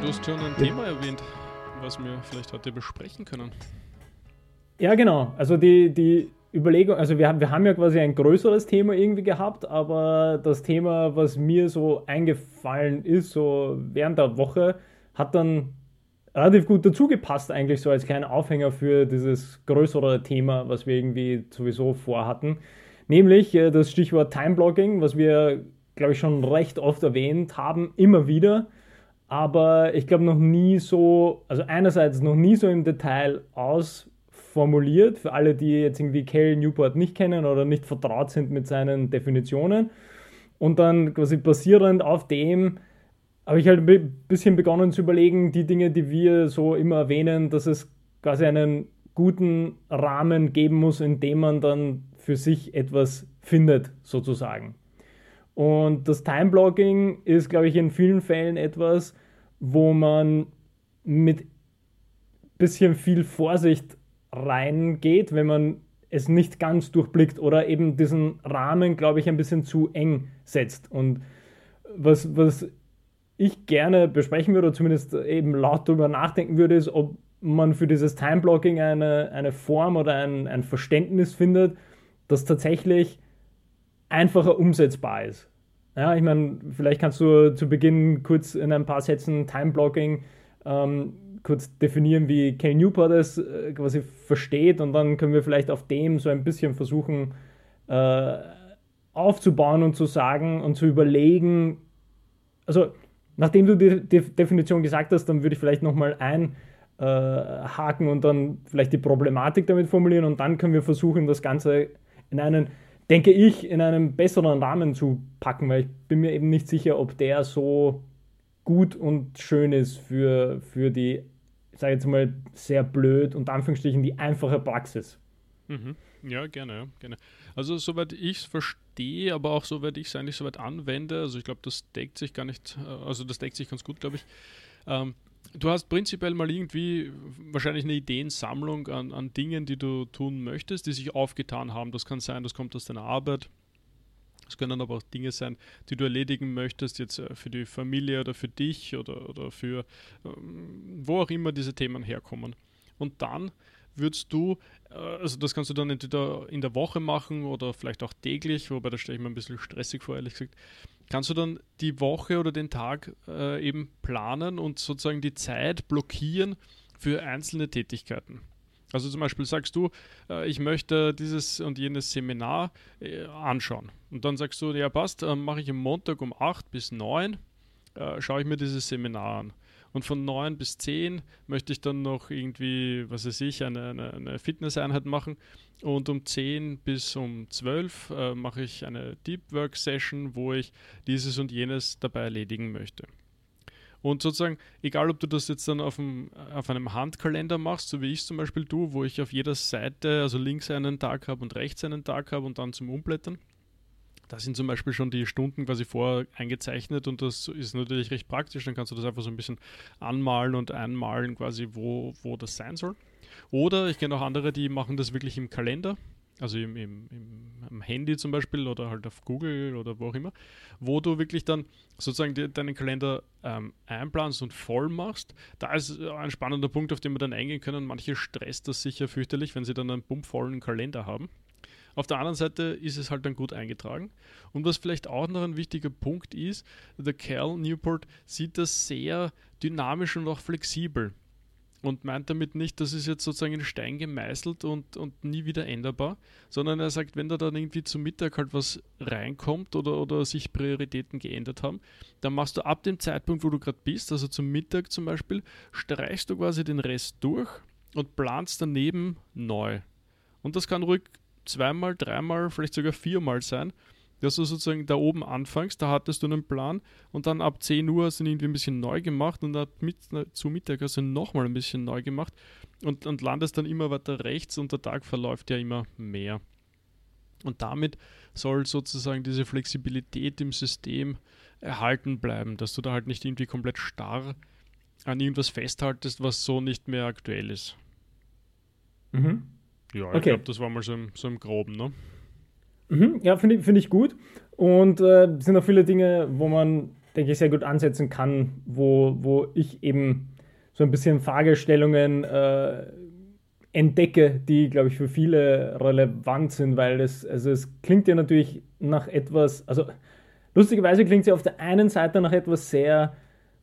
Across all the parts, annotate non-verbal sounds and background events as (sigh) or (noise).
du hast schon ein ja. Thema erwähnt, was wir vielleicht heute besprechen können. Ja, genau. Also die, die Überlegung, also wir, wir haben ja quasi ein größeres Thema irgendwie gehabt, aber das Thema, was mir so eingefallen ist, so während der Woche, hat dann relativ gut dazu gepasst, eigentlich so als kleiner Aufhänger für dieses größere Thema, was wir irgendwie sowieso vorhatten. Nämlich äh, das Stichwort Timeblogging, was wir, glaube ich, schon recht oft erwähnt haben, immer wieder. Aber ich glaube noch nie so, also einerseits noch nie so im Detail ausformuliert, für alle, die jetzt irgendwie Cal Newport nicht kennen oder nicht vertraut sind mit seinen Definitionen. Und dann quasi basierend auf dem habe ich halt ein bisschen begonnen zu überlegen, die Dinge, die wir so immer erwähnen, dass es quasi einen guten Rahmen geben muss, in dem man dann für sich etwas findet, sozusagen. Und das Timeblogging ist, glaube ich, in vielen Fällen etwas, wo man mit bisschen viel Vorsicht reingeht, wenn man es nicht ganz durchblickt oder eben diesen Rahmen, glaube ich, ein bisschen zu eng setzt. Und was, was ich gerne besprechen würde, oder zumindest eben laut darüber nachdenken würde, ist, ob man für dieses Time-Blocking eine, eine Form oder ein, ein Verständnis findet, das tatsächlich einfacher umsetzbar ist. Ja, ich meine, vielleicht kannst du zu Beginn kurz in ein paar Sätzen Time-Blocking ähm, kurz definieren, wie Cal Newport es äh, quasi versteht und dann können wir vielleicht auf dem so ein bisschen versuchen äh, aufzubauen und zu sagen und zu überlegen, also nachdem du die, die Definition gesagt hast, dann würde ich vielleicht nochmal einhaken äh, und dann vielleicht die Problematik damit formulieren und dann können wir versuchen, das Ganze in einen, denke ich, in einen besseren Rahmen zu packen, weil ich bin mir eben nicht sicher, ob der so gut und schön ist für, für die, ich sage jetzt mal, sehr blöd und Anführungsstrichen die einfache Praxis. Mhm. Ja, gerne, gerne. Also soweit ich es verstehe, aber auch soweit ich es eigentlich soweit anwende, also ich glaube, das deckt sich gar nicht, äh, also das deckt sich ganz gut, glaube ich. Ähm, du hast prinzipiell mal irgendwie wahrscheinlich eine Ideensammlung an, an Dingen, die du tun möchtest, die sich aufgetan haben. Das kann sein, das kommt aus deiner Arbeit. Es können aber auch Dinge sein, die du erledigen möchtest, jetzt äh, für die Familie oder für dich oder, oder für ähm, wo auch immer diese Themen herkommen. Und dann würdest du, äh, also das kannst du dann entweder in der Woche machen oder vielleicht auch täglich, wobei das stelle ich mir ein bisschen stressig vor, ehrlich gesagt, kannst du dann die Woche oder den Tag äh, eben planen und sozusagen die Zeit blockieren für einzelne Tätigkeiten. Also zum Beispiel sagst du, äh, ich möchte dieses und jenes Seminar äh, anschauen. Und dann sagst du, ja passt, äh, mache ich am Montag um 8 bis 9, äh, schaue ich mir dieses Seminar an. Und von 9 bis 10 möchte ich dann noch irgendwie, was weiß ich, eine, eine, eine Fitnesseinheit machen. Und um 10 bis um 12 äh, mache ich eine Deep Work Session, wo ich dieses und jenes dabei erledigen möchte. Und sozusagen, egal ob du das jetzt dann auf, dem, auf einem Handkalender machst, so wie ich es zum Beispiel tue, wo ich auf jeder Seite, also links einen Tag habe und rechts einen Tag habe und dann zum Umblättern, da sind zum Beispiel schon die Stunden quasi vor eingezeichnet und das ist natürlich recht praktisch. Dann kannst du das einfach so ein bisschen anmalen und einmalen, quasi, wo, wo das sein soll. Oder ich kenne auch andere, die machen das wirklich im Kalender, also im, im, im, Handy zum Beispiel oder halt auf Google oder wo auch immer, wo du wirklich dann sozusagen die, deinen Kalender ähm, einplanst und voll machst. Da ist ein spannender Punkt, auf den wir dann eingehen können. Manche stresst das sicher fürchterlich, wenn sie dann einen pumpvollen Kalender haben. Auf der anderen Seite ist es halt dann gut eingetragen. Und was vielleicht auch noch ein wichtiger Punkt ist, der Cal Newport sieht das sehr dynamisch und auch flexibel. Und meint damit nicht, das ist jetzt sozusagen in Stein gemeißelt und, und nie wieder änderbar, sondern er sagt, wenn da dann irgendwie zum Mittag halt was reinkommt oder, oder sich Prioritäten geändert haben, dann machst du ab dem Zeitpunkt, wo du gerade bist, also zum Mittag zum Beispiel, streichst du quasi den Rest durch und planst daneben neu. Und das kann ruhig zweimal, dreimal, vielleicht sogar viermal sein, dass du sozusagen da oben anfängst, da hattest du einen Plan und dann ab 10 Uhr hast du ihn irgendwie ein bisschen neu gemacht und ab mit, zu Mittag hast du ihn nochmal ein bisschen neu gemacht und, und landest dann immer weiter rechts und der Tag verläuft ja immer mehr. Und damit soll sozusagen diese Flexibilität im System erhalten bleiben, dass du da halt nicht irgendwie komplett starr an irgendwas festhaltest, was so nicht mehr aktuell ist. Mhm. Ja, ich okay. glaube, das war mal so im, so im Groben, ne? Mhm, ja, finde ich, find ich gut. Und äh, sind auch viele Dinge, wo man, denke ich, sehr gut ansetzen kann, wo, wo ich eben so ein bisschen Fragestellungen äh, entdecke, die, glaube ich, für viele relevant sind, weil es, also es klingt ja natürlich nach etwas, also lustigerweise klingt es ja auf der einen Seite nach etwas sehr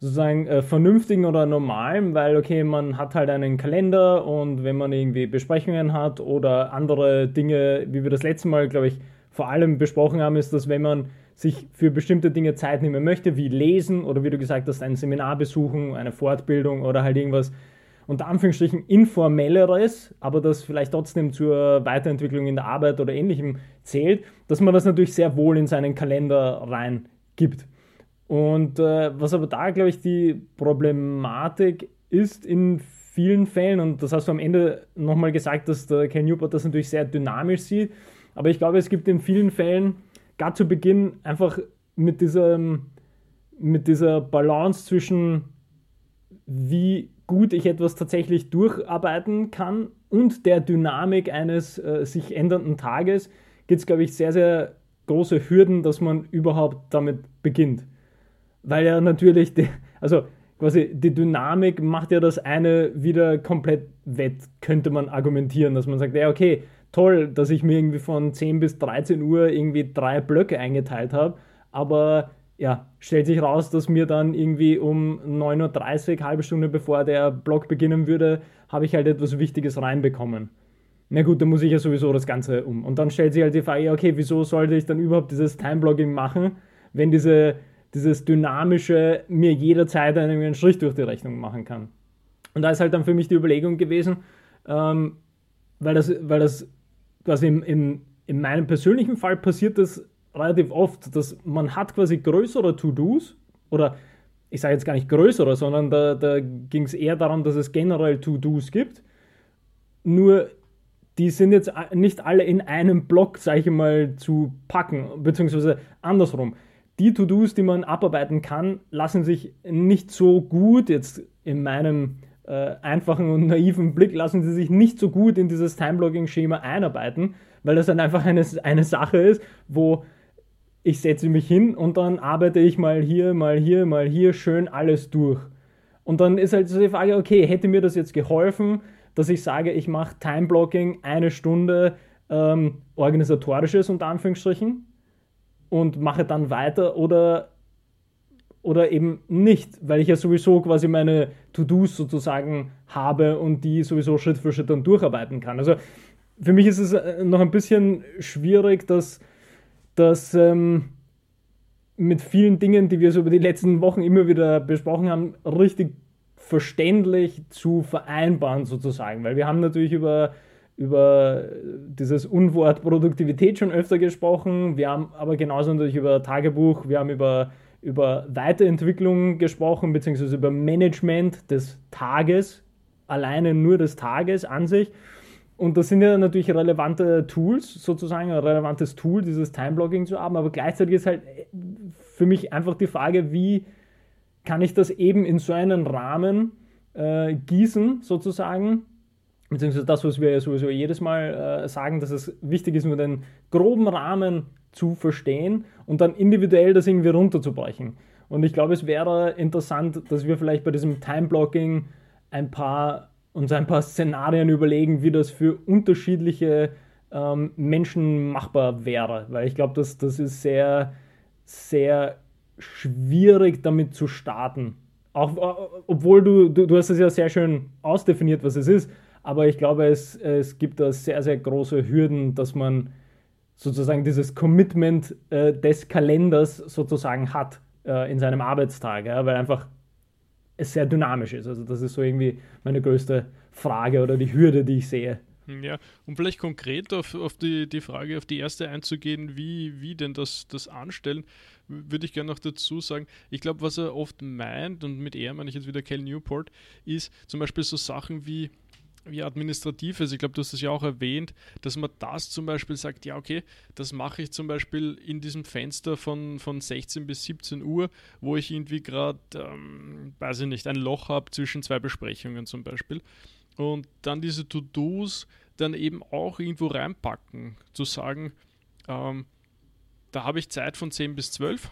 sozusagen äh, vernünftigen oder normalem, weil okay, man hat halt einen Kalender und wenn man irgendwie Besprechungen hat oder andere Dinge, wie wir das letzte Mal, glaube ich, vor allem besprochen haben, ist, dass wenn man sich für bestimmte Dinge Zeit nehmen möchte, wie lesen oder wie du gesagt hast, ein Seminar besuchen, eine Fortbildung oder halt irgendwas unter Anführungsstrichen informelleres, aber das vielleicht trotzdem zur Weiterentwicklung in der Arbeit oder ähnlichem zählt, dass man das natürlich sehr wohl in seinen Kalender rein gibt. Und äh, was aber da, glaube ich, die Problematik ist in vielen Fällen, und das hast du am Ende nochmal gesagt, dass der Ken Newport das natürlich sehr dynamisch sieht, aber ich glaube, es gibt in vielen Fällen, gar zu Beginn, einfach mit dieser, mit dieser Balance zwischen, wie gut ich etwas tatsächlich durcharbeiten kann und der Dynamik eines äh, sich ändernden Tages, gibt es, glaube ich, sehr, sehr große Hürden, dass man überhaupt damit beginnt weil ja natürlich, die, also quasi die Dynamik macht ja das eine wieder komplett wett, könnte man argumentieren, dass man sagt, ja, okay, toll, dass ich mir irgendwie von 10 bis 13 Uhr irgendwie drei Blöcke eingeteilt habe, aber ja, stellt sich raus, dass mir dann irgendwie um 9.30 Uhr, halbe Stunde bevor der Block beginnen würde, habe ich halt etwas Wichtiges reinbekommen. Na gut, dann muss ich ja sowieso das Ganze um. Und dann stellt sich halt die Frage, okay, wieso sollte ich dann überhaupt dieses Time-Blocking machen, wenn diese dieses Dynamische mir jederzeit einen Strich durch die Rechnung machen kann. Und da ist halt dann für mich die Überlegung gewesen, ähm, weil, das, weil das quasi im, im, in meinem persönlichen Fall passiert das relativ oft, dass man hat quasi größere To-Dos oder ich sage jetzt gar nicht größere, sondern da, da ging es eher darum, dass es generell To-Dos gibt. Nur die sind jetzt nicht alle in einem Block, sage ich mal, zu packen, beziehungsweise andersrum die To-Dos, die man abarbeiten kann, lassen sich nicht so gut, jetzt in meinem äh, einfachen und naiven Blick, lassen sie sich nicht so gut in dieses Time-Blocking-Schema einarbeiten, weil das dann einfach eine, eine Sache ist, wo ich setze mich hin und dann arbeite ich mal hier, mal hier, mal hier schön alles durch. Und dann ist halt so die Frage, okay, hätte mir das jetzt geholfen, dass ich sage, ich mache Time-Blocking eine Stunde ähm, organisatorisches unter Anführungsstrichen, und mache dann weiter oder, oder eben nicht, weil ich ja sowieso quasi meine To-Dos sozusagen habe und die sowieso Schritt für Schritt dann durcharbeiten kann. Also für mich ist es äh, noch ein bisschen schwierig, dass, dass ähm, mit vielen Dingen, die wir so über die letzten Wochen immer wieder besprochen haben, richtig verständlich zu vereinbaren sozusagen, weil wir haben natürlich über über dieses Unwort Produktivität schon öfter gesprochen. Wir haben aber genauso natürlich über Tagebuch, wir haben über, über Weiterentwicklung gesprochen, beziehungsweise über Management des Tages, alleine nur des Tages an sich. Und das sind ja natürlich relevante Tools, sozusagen ein relevantes Tool, dieses Timeblogging zu haben. Aber gleichzeitig ist halt für mich einfach die Frage, wie kann ich das eben in so einen Rahmen äh, gießen, sozusagen, beziehungsweise das, was wir ja sowieso jedes Mal äh, sagen, dass es wichtig ist, nur den groben Rahmen zu verstehen und dann individuell das irgendwie runterzubrechen. Und ich glaube, es wäre interessant, dass wir vielleicht bei diesem Time-Blocking ein paar, uns ein paar Szenarien überlegen, wie das für unterschiedliche ähm, Menschen machbar wäre. Weil ich glaube, das, das ist sehr, sehr schwierig damit zu starten. Auch, äh, obwohl du, du, du hast es ja sehr schön ausdefiniert, was es ist, aber ich glaube, es, es gibt da sehr, sehr große Hürden, dass man sozusagen dieses Commitment äh, des Kalenders sozusagen hat äh, in seinem Arbeitstag, ja, weil einfach es sehr dynamisch ist. Also das ist so irgendwie meine größte Frage oder die Hürde, die ich sehe. Ja, um vielleicht konkret auf, auf die, die Frage, auf die erste einzugehen, wie, wie denn das, das anstellen, würde ich gerne noch dazu sagen, ich glaube, was er oft meint, und mit er meine ich jetzt wieder Cal Newport, ist zum Beispiel so Sachen wie, wie administrativ ist. Ich glaube, du hast es ja auch erwähnt, dass man das zum Beispiel sagt, ja, okay, das mache ich zum Beispiel in diesem Fenster von, von 16 bis 17 Uhr, wo ich irgendwie gerade, ähm, weiß ich nicht, ein Loch habe zwischen zwei Besprechungen zum Beispiel. Und dann diese To-Dos dann eben auch irgendwo reinpacken, zu sagen, ähm, da habe ich Zeit von 10 bis 12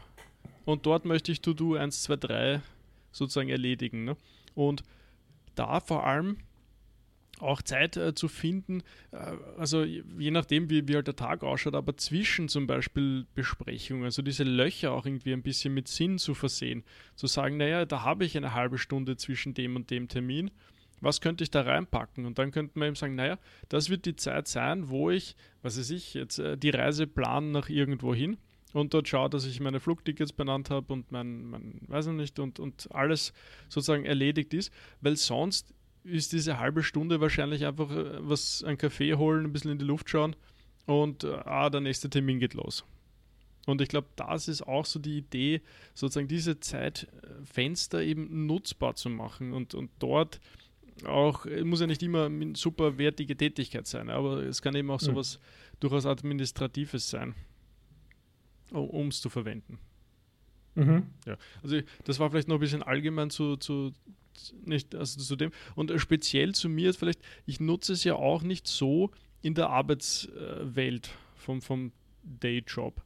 und dort möchte ich To-Do 1, 2, 3 sozusagen erledigen. Ne? Und da vor allem auch Zeit äh, zu finden, äh, also je nachdem, wie, wie halt der Tag ausschaut, aber zwischen zum Beispiel Besprechungen, also diese Löcher auch irgendwie ein bisschen mit Sinn zu versehen. Zu sagen, naja, da habe ich eine halbe Stunde zwischen dem und dem Termin. Was könnte ich da reinpacken? Und dann könnte man eben sagen, naja, das wird die Zeit sein, wo ich, was weiß ich, jetzt äh, die Reise planen nach irgendwo hin und dort schaue, dass ich meine Flugtickets benannt habe und mein, mein weiß ich nicht, und, und alles sozusagen erledigt ist, weil sonst ist diese halbe Stunde wahrscheinlich einfach äh, was, einen Kaffee holen, ein bisschen in die Luft schauen und äh, ah, der nächste Termin geht los. Und ich glaube, das ist auch so die Idee, sozusagen diese Zeitfenster eben nutzbar zu machen und, und dort auch, muss ja nicht immer eine super wertige Tätigkeit sein, aber es kann eben auch mhm. sowas mhm. durchaus Administratives sein, um es zu verwenden. Mhm. Ja, also das war vielleicht noch ein bisschen allgemein zu, zu, nicht, also zu dem. Und speziell zu mir ist vielleicht, ich nutze es ja auch nicht so in der Arbeitswelt vom, vom Dayjob.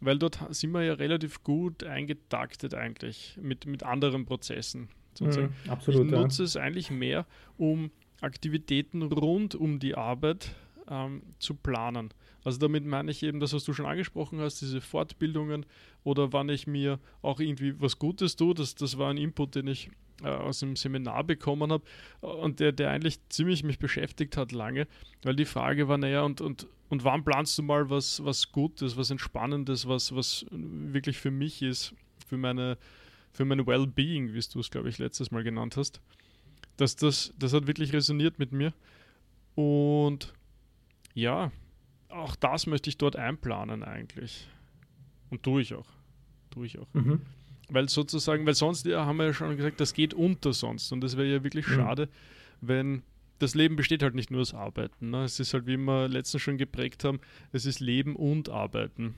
Weil dort sind wir ja relativ gut eingetaktet eigentlich mit, mit anderen Prozessen. Mhm, absolut, ich nutze ja. es eigentlich mehr, um Aktivitäten rund um die Arbeit ähm, zu planen. Also damit meine ich eben das, was du schon angesprochen hast, diese Fortbildungen oder wann ich mir auch irgendwie was Gutes tue. Das, das war ein Input, den ich äh, aus dem Seminar bekommen habe und der, der eigentlich ziemlich mich beschäftigt hat lange, weil die Frage war, naja, und, und, und wann planst du mal was, was Gutes, was Entspannendes, was, was wirklich für mich ist, für meine, für mein Wellbeing, wie du es, glaube ich, letztes Mal genannt hast. Das, das, das hat wirklich resoniert mit mir. Und ja, auch das möchte ich dort einplanen eigentlich. Und tue ich auch. Tue ich auch. Mhm. Weil sozusagen, weil sonst ja, haben wir ja schon gesagt, das geht unter sonst. Und das wäre ja wirklich mhm. schade, wenn das Leben besteht halt nicht nur aus Arbeiten. Ne? Es ist halt, wie wir letztens schon geprägt haben, es ist Leben und Arbeiten.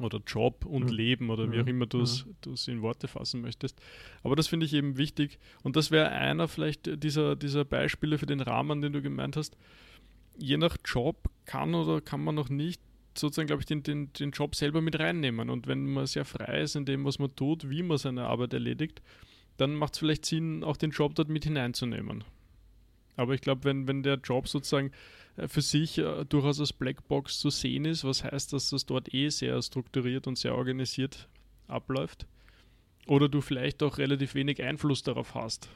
Oder Job und mhm. Leben oder wie auch mhm. immer du es mhm. in Worte fassen möchtest. Aber das finde ich eben wichtig. Und das wäre einer vielleicht dieser, dieser Beispiele für den Rahmen, den du gemeint hast. Je nach Job kann oder kann man noch nicht sozusagen, glaube ich, den, den, den Job selber mit reinnehmen. Und wenn man sehr frei ist in dem, was man tut, wie man seine Arbeit erledigt, dann macht es vielleicht Sinn, auch den Job dort mit hineinzunehmen. Aber ich glaube, wenn, wenn der Job sozusagen äh, für sich äh, durchaus als Blackbox zu sehen ist, was heißt, dass das dort eh sehr strukturiert und sehr organisiert abläuft, oder du vielleicht auch relativ wenig Einfluss darauf hast,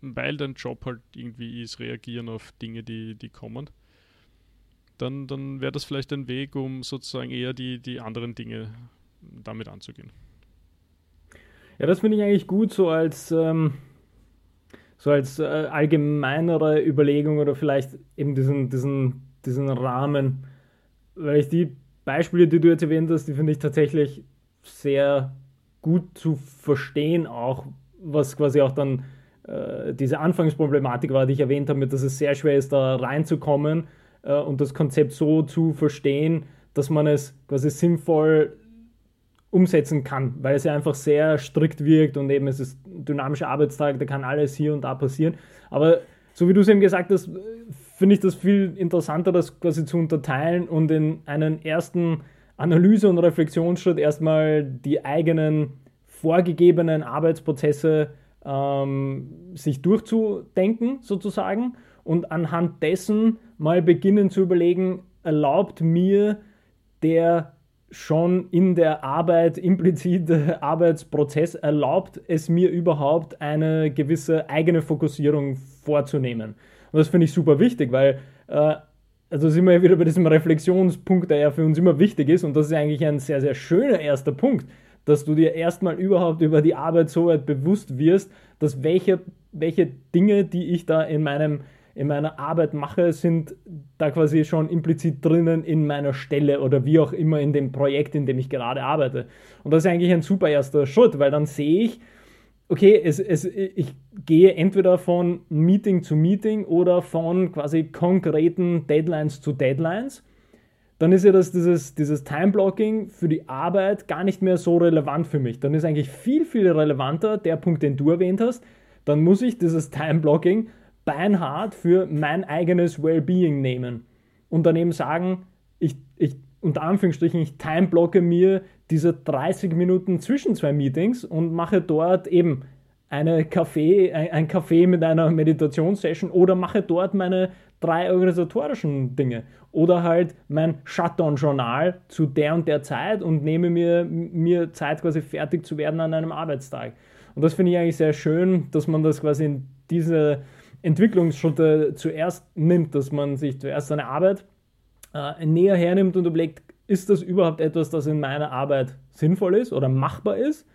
weil dein Job halt irgendwie ist, reagieren auf Dinge, die, die kommen, dann, dann wäre das vielleicht ein Weg, um sozusagen eher die, die anderen Dinge damit anzugehen. Ja, das finde ich eigentlich gut, so als, ähm, so als äh, allgemeinere Überlegung oder vielleicht eben diesen, diesen, diesen Rahmen. Weil ich die Beispiele, die du jetzt erwähnt hast, die finde ich tatsächlich sehr gut zu verstehen, auch was quasi auch dann äh, diese Anfangsproblematik war, die ich erwähnt habe, dass es sehr schwer ist, da reinzukommen äh, und das Konzept so zu verstehen, dass man es quasi sinnvoll umsetzen kann, weil es ja einfach sehr strikt wirkt und eben es ist ein dynamischer Arbeitstag, da kann alles hier und da passieren. Aber so wie du es eben gesagt hast, finde ich das viel interessanter, das quasi zu unterteilen und in einen ersten Analyse- und Reflexionsschritt erstmal die eigenen vorgegebenen Arbeitsprozesse ähm, sich durchzudenken, sozusagen, und anhand dessen mal beginnen zu überlegen, erlaubt mir der schon in der Arbeit implizite (laughs) Arbeitsprozess, erlaubt es mir überhaupt eine gewisse eigene Fokussierung vorzunehmen. Und das finde ich super wichtig, weil äh, also sind wir wieder bei diesem Reflexionspunkt, der ja für uns immer wichtig ist und das ist eigentlich ein sehr, sehr schöner erster Punkt, dass du dir erstmal überhaupt über die Arbeit so weit bewusst wirst, dass welche, welche Dinge, die ich da in meinem in meiner Arbeit mache, sind da quasi schon implizit drinnen in meiner Stelle oder wie auch immer in dem Projekt, in dem ich gerade arbeite. Und das ist eigentlich ein super erster Schritt, weil dann sehe ich, okay, es, es, ich gehe entweder von Meeting zu Meeting oder von quasi konkreten Deadlines zu Deadlines. Dann ist ja das, dieses, dieses Time-Blocking für die Arbeit gar nicht mehr so relevant für mich. Dann ist eigentlich viel, viel relevanter der Punkt, den du erwähnt hast. Dann muss ich dieses Time-Blocking beinhart für mein eigenes Wellbeing nehmen und dann eben sagen, ich, ich unter Anführungsstrichen, ich timeblocke mir diese 30 Minuten zwischen zwei Meetings und mache dort eben eine Kaffee, ein, Café mit einer Meditationssession oder mache dort meine drei organisatorischen Dinge. Oder halt mein Shutdown-Journal zu der und der Zeit und nehme mir, mir Zeit quasi fertig zu werden an einem Arbeitstag. Und das finde ich eigentlich sehr schön, dass man das quasi in diese Entwicklungsschritte zuerst nimmt, dass man sich zuerst seine Arbeit äh, näher hernimmt und überlegt, ist das überhaupt etwas, das in meiner Arbeit sinnvoll ist oder machbar ist?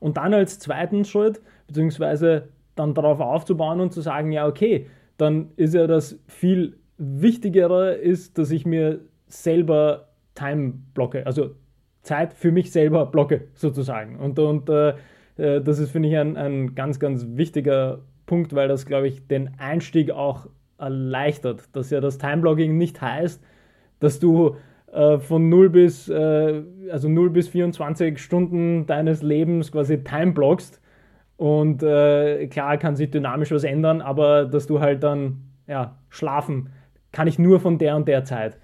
Und dann als zweiten Schritt, beziehungsweise dann darauf aufzubauen und zu sagen, ja, okay, dann ist ja das viel Wichtigere ist, dass ich mir selber Time blocke, also Zeit für mich selber blocke sozusagen. Und, und äh, äh, das ist, finde ich, ein, ein ganz, ganz wichtiger Punkt, weil das, glaube ich, den Einstieg auch erleichtert. Dass ja das Time-Blocking nicht heißt, dass du äh, von 0 bis, äh, also 0 bis 24 Stunden deines Lebens quasi Time blockst. Und äh, klar kann sich dynamisch was ändern, aber dass du halt dann, ja, schlafen kann ich nur von der und der Zeit.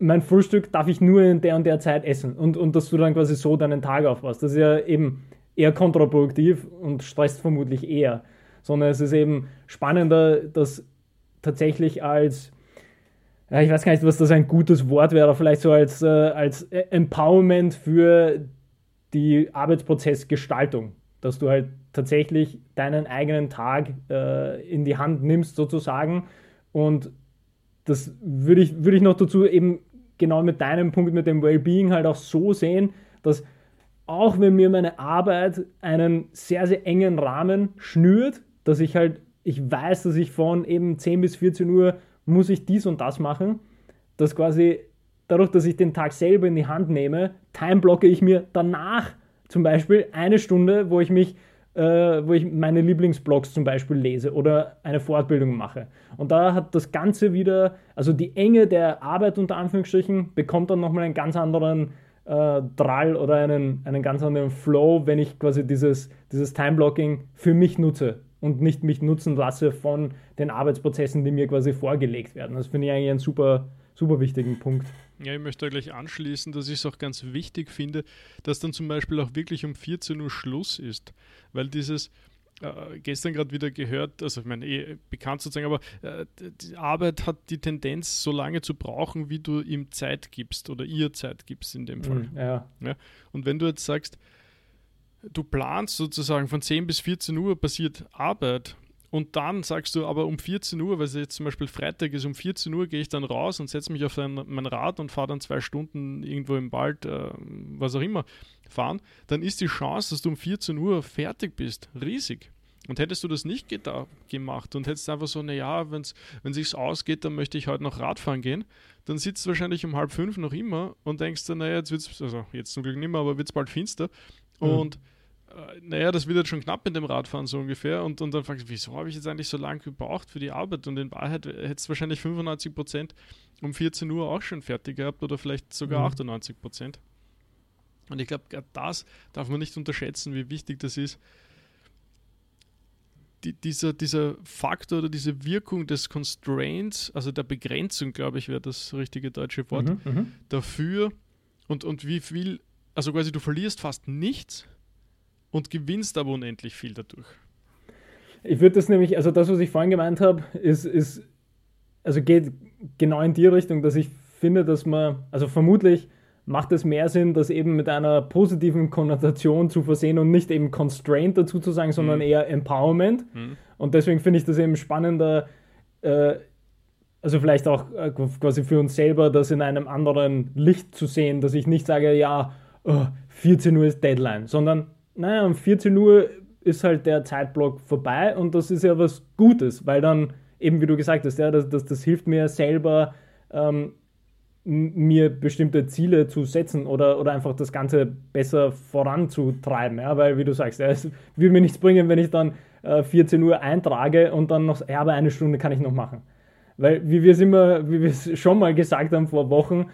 Mein Frühstück darf ich nur in der und der Zeit essen und, und dass du dann quasi so deinen Tag aufbaust. Das ist ja eben eher kontraproduktiv und stresst vermutlich eher. Sondern es ist eben spannender, das tatsächlich als, ich weiß gar nicht, was das ein gutes Wort wäre, vielleicht so als, äh, als Empowerment für die Arbeitsprozessgestaltung. Dass du halt tatsächlich deinen eigenen Tag äh, in die Hand nimmst, sozusagen. Und das würde ich, würde ich noch dazu eben genau mit deinem Punkt mit dem Wellbeing halt auch so sehen, dass auch wenn mir meine Arbeit einen sehr, sehr engen Rahmen schnürt, dass ich halt, ich weiß, dass ich von eben 10 bis 14 Uhr muss ich dies und das machen, dass quasi dadurch, dass ich den Tag selber in die Hand nehme, timeblocke ich mir danach zum Beispiel eine Stunde, wo ich mich, äh, wo ich meine Lieblingsblogs zum Beispiel lese oder eine Fortbildung mache. Und da hat das Ganze wieder, also die Enge der Arbeit unter Anführungsstrichen, bekommt dann nochmal einen ganz anderen äh, Drall oder einen, einen ganz anderen Flow, wenn ich quasi dieses, dieses Time-Blocking für mich nutze und nicht mich nutzen lasse von den Arbeitsprozessen, die mir quasi vorgelegt werden. Das finde ich eigentlich einen super, super wichtigen Punkt. Ja, ich möchte da gleich anschließen, dass ich es auch ganz wichtig finde, dass dann zum Beispiel auch wirklich um 14 Uhr Schluss ist. Weil dieses, äh, gestern gerade wieder gehört, also ich meine, eh bekannt sozusagen, aber äh, die Arbeit hat die Tendenz, so lange zu brauchen, wie du ihm Zeit gibst oder ihr Zeit gibst in dem Fall. Mm, ja. ja. Und wenn du jetzt sagst, du planst sozusagen von 10 bis 14 Uhr passiert Arbeit und dann sagst du aber um 14 Uhr, weil es jetzt zum Beispiel Freitag ist, um 14 Uhr gehe ich dann raus und setze mich auf ein, mein Rad und fahre dann zwei Stunden irgendwo im Wald, äh, was auch immer, fahren, dann ist die Chance, dass du um 14 Uhr fertig bist, riesig. Und hättest du das nicht gemacht und hättest einfach so, naja, wenn es sich ausgeht, dann möchte ich heute noch Radfahren gehen, dann sitzt du wahrscheinlich um halb fünf noch immer und denkst dann, naja, jetzt wird es, also jetzt zum Glück nicht mehr, aber wird es bald finster. Mhm. Und äh, naja, das wird jetzt schon knapp mit dem Radfahren so ungefähr. Und, und dann fragst du, wieso habe ich jetzt eigentlich so lange gebraucht für die Arbeit? Und in Wahrheit hättest du wahrscheinlich 95 Prozent um 14 Uhr auch schon fertig gehabt oder vielleicht sogar mhm. 98 Prozent. Und ich glaube, das darf man nicht unterschätzen, wie wichtig das ist. Die, dieser, dieser Faktor oder diese Wirkung des Constraints, also der Begrenzung, glaube ich, wäre das richtige deutsche Wort, mhm, mhm, dafür und, und wie viel, also quasi du verlierst fast nichts, und gewinnst aber unendlich viel dadurch. Ich würde das nämlich, also das, was ich vorhin gemeint habe, ist, ist, also geht genau in die Richtung, dass ich finde, dass man, also vermutlich macht es mehr Sinn, das eben mit einer positiven Konnotation zu versehen und nicht eben Constraint dazu zu sagen, sondern mhm. eher Empowerment. Mhm. Und deswegen finde ich das eben spannender, äh, also vielleicht auch äh, quasi für uns selber, das in einem anderen Licht zu sehen, dass ich nicht sage, ja, oh, 14 Uhr ist Deadline, sondern naja, um 14 Uhr ist halt der Zeitblock vorbei und das ist ja was Gutes, weil dann eben, wie du gesagt hast, ja, das, das, das hilft mir selber, ähm, mir bestimmte Ziele zu setzen oder, oder einfach das Ganze besser voranzutreiben. Ja? Weil, wie du sagst, es will mir nichts bringen, wenn ich dann äh, 14 Uhr eintrage und dann noch, ja, aber eine Stunde kann ich noch machen. Weil, wie wir es immer, wie wir es schon mal gesagt haben vor Wochen,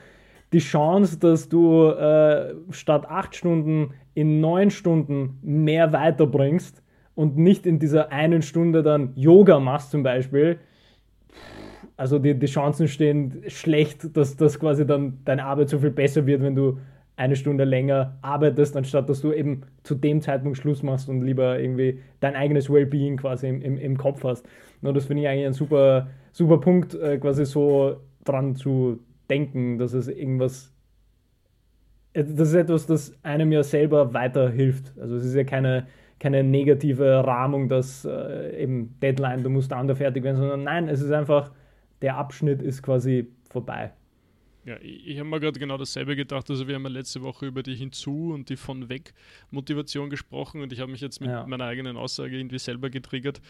die Chance, dass du äh, statt acht Stunden in neun Stunden mehr weiterbringst und nicht in dieser einen Stunde dann Yoga machst zum Beispiel, also die, die Chancen stehen schlecht, dass, dass quasi dann deine Arbeit so viel besser wird, wenn du eine Stunde länger arbeitest, anstatt dass du eben zu dem Zeitpunkt Schluss machst und lieber irgendwie dein eigenes Wellbeing quasi im, im, im Kopf hast. Und das finde ich eigentlich ein super, super Punkt, äh, quasi so dran zu denken, dass es irgendwas, äh, das ist etwas, das einem ja selber weiterhilft. Also es ist ja keine, keine negative Rahmung, dass äh, eben Deadline, du musst da und da fertig werden, sondern nein, es ist einfach, der Abschnitt ist quasi vorbei. Ja, ich, habe mir gerade genau dasselbe gedacht. Also wir haben ja letzte Woche über die Hinzu- und die von weg Motivation gesprochen und ich habe mich jetzt mit ja. meiner eigenen Aussage irgendwie selber getriggert,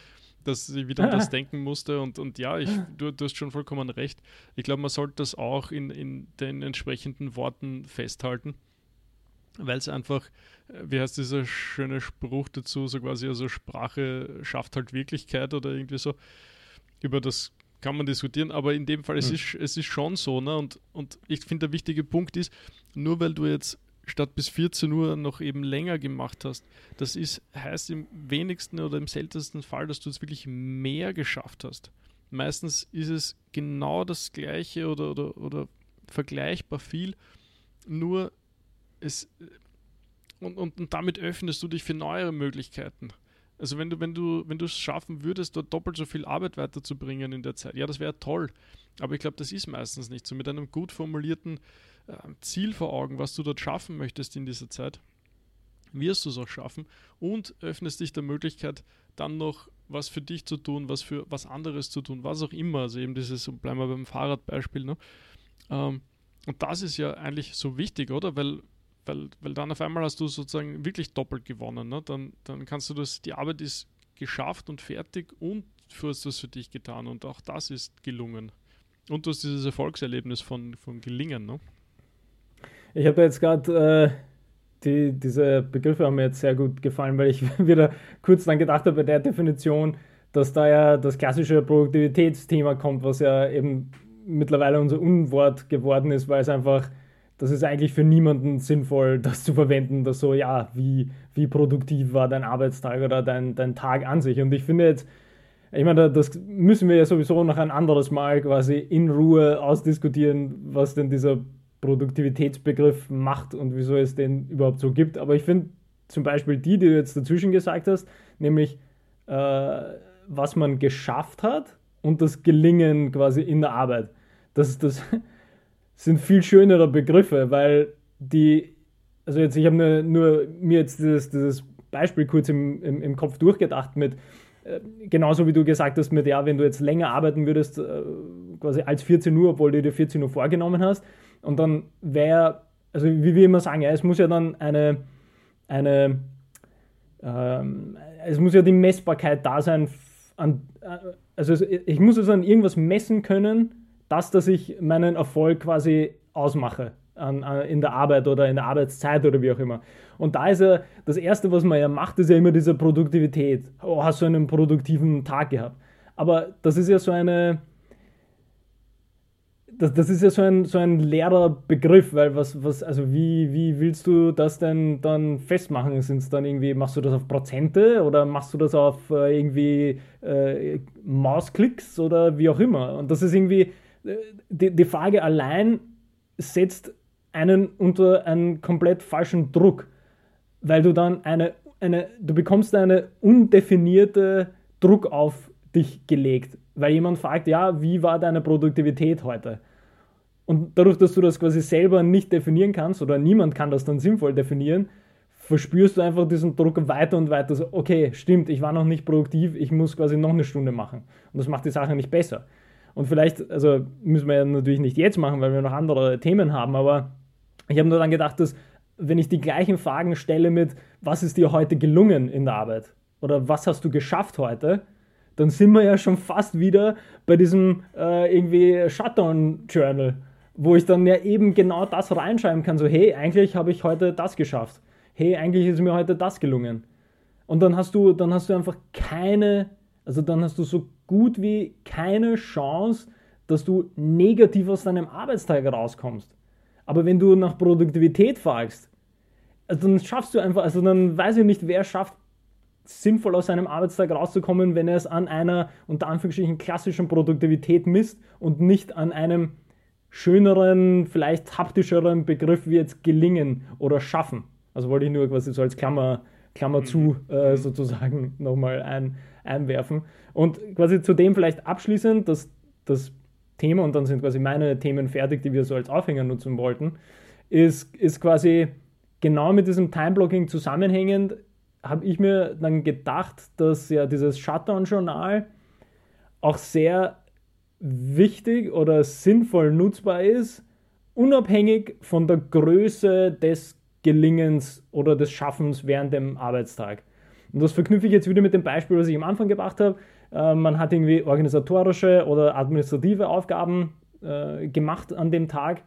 dass ich wieder an das (laughs) denken musste. Und, und ja, ich, du, du hast schon vollkommen recht. Ich glaube, man sollte das auch in, in den entsprechenden Worten festhalten, weil es einfach, äh, wie heißt dieser schöne Spruch dazu, so quasi, also Sprache schafft halt Wirklichkeit oder irgendwie so. Über das kann man diskutieren, aber in dem Fall, es, mhm. ist, es ist schon so. Ne? Und, und ich finde, der wichtige Punkt ist, nur weil du jetzt statt bis 14 Uhr noch eben länger gemacht hast, das ist, heißt im wenigsten oder im seltensten Fall, dass du es wirklich mehr geschafft hast. Meistens ist es genau das gleiche oder, oder, oder vergleichbar viel, nur es und, und, und damit öffnest du dich für neue Möglichkeiten. Also wenn du, wenn du, wenn du es schaffen würdest, dort doppelt so viel Arbeit weiterzubringen in der Zeit, ja, das wäre toll. Aber ich glaube, das ist meistens nicht so. Mit einem gut formulierten äh, Ziel vor Augen, was du dort schaffen möchtest in dieser Zeit, wirst du es auch schaffen und öffnest dich der Möglichkeit, dann noch was für dich zu tun, was für was anderes zu tun, was auch immer. Also eben dieses, bleiben wir beim Fahrradbeispiel, ne? Ähm, und das ist ja eigentlich so wichtig, oder? Weil weil, weil dann auf einmal hast du sozusagen wirklich doppelt gewonnen. Ne? Dann, dann kannst du das, die Arbeit ist geschafft und fertig und du hast das für dich getan und auch das ist gelungen. Und du hast dieses Erfolgserlebnis von, von Gelingen. Ne? Ich habe jetzt gerade, äh, die, diese Begriffe haben mir jetzt sehr gut gefallen, weil ich (laughs) wieder kurz dann gedacht habe bei der Definition, dass da ja das klassische Produktivitätsthema kommt, was ja eben mittlerweile unser Unwort geworden ist, weil es einfach das ist eigentlich für niemanden sinnvoll, (laughs) das zu verwenden, dass so, ja, wie, wie produktiv war dein Arbeitstag oder dein, dein Tag an sich. Und ich finde jetzt, ich meine, das müssen wir ja sowieso noch ein anderes Mal quasi in Ruhe ausdiskutieren, was denn dieser Produktivitätsbegriff macht und wieso es den überhaupt so gibt. Aber ich finde zum Beispiel die, die du jetzt dazwischen gesagt hast, nämlich äh, was man geschafft hat und das Gelingen quasi in der Arbeit. Das, das, (laughs) sind viel schönere Begriffe, weil die, also jetzt, ich habe nur, nur, mir jetzt dieses, dieses Beispiel kurz im, im, im Kopf durchgedacht mit, äh, genauso wie du gesagt hast, mit, ja, wenn du jetzt länger arbeiten würdest, äh, quasi als 14 Uhr, obwohl du dir 14 Uhr vorgenommen hast, und dann wäre, also wie wir immer sagen, ja, es muss ja dann eine, eine ähm, es muss ja die Messbarkeit da sein, an, äh, also ich muss es an irgendwas messen können, das, dass ich meinen Erfolg quasi ausmache an, an, in der Arbeit oder in der Arbeitszeit oder wie auch immer. Und da ist ja das Erste, was man ja macht, ist ja immer diese Produktivität. Oh, hast du einen produktiven Tag gehabt? Aber das ist ja so eine, das, das ist ja so ein, so ein leerer Begriff, weil was, was, also wie, wie willst du das denn dann festmachen? Sind dann irgendwie, machst du das auf Prozente oder machst du das auf äh, irgendwie äh, Mausklicks oder wie auch immer? Und das ist irgendwie, die, die Frage allein setzt einen unter einen komplett falschen Druck, weil du dann eine, eine, du bekommst eine undefinierte Druck auf dich gelegt, weil jemand fragt, ja, wie war deine Produktivität heute? Und dadurch, dass du das quasi selber nicht definieren kannst oder niemand kann das dann sinnvoll definieren, verspürst du einfach diesen Druck weiter und weiter. So, okay, stimmt, ich war noch nicht produktiv, ich muss quasi noch eine Stunde machen. Und das macht die Sache nicht besser. Und vielleicht, also müssen wir ja natürlich nicht jetzt machen, weil wir noch andere Themen haben, aber ich habe nur dann gedacht, dass wenn ich die gleichen Fragen stelle mit, was ist dir heute gelungen in der Arbeit oder was hast du geschafft heute, dann sind wir ja schon fast wieder bei diesem äh, irgendwie Shutdown-Journal, wo ich dann ja eben genau das reinschreiben kann, so hey, eigentlich habe ich heute das geschafft. Hey, eigentlich ist mir heute das gelungen. Und dann hast du, dann hast du einfach keine, also dann hast du so gut wie keine Chance, dass du negativ aus deinem Arbeitstag rauskommst. Aber wenn du nach Produktivität fragst, also dann schaffst du einfach, also dann weiß ich nicht, wer schafft, sinnvoll aus seinem Arbeitstag rauszukommen, wenn er es an einer unter Anführungsstrichen klassischen Produktivität misst und nicht an einem schöneren, vielleicht haptischeren Begriff wie jetzt gelingen oder schaffen. Also wollte ich nur quasi so als Klammer, Klammer mhm. zu äh, mhm. sozusagen (laughs) nochmal ein, einwerfen. Und quasi zu dem vielleicht abschließend, dass das Thema, und dann sind quasi meine Themen fertig, die wir so als Aufhänger nutzen wollten, ist, ist quasi genau mit diesem Timeblocking zusammenhängend, habe ich mir dann gedacht, dass ja dieses Shutdown-Journal auch sehr wichtig oder sinnvoll nutzbar ist, unabhängig von der Größe des Gelingens oder des Schaffens während dem Arbeitstag. Und das verknüpfe ich jetzt wieder mit dem Beispiel, was ich am Anfang gebracht habe. Äh, man hat irgendwie organisatorische oder administrative Aufgaben äh, gemacht an dem Tag.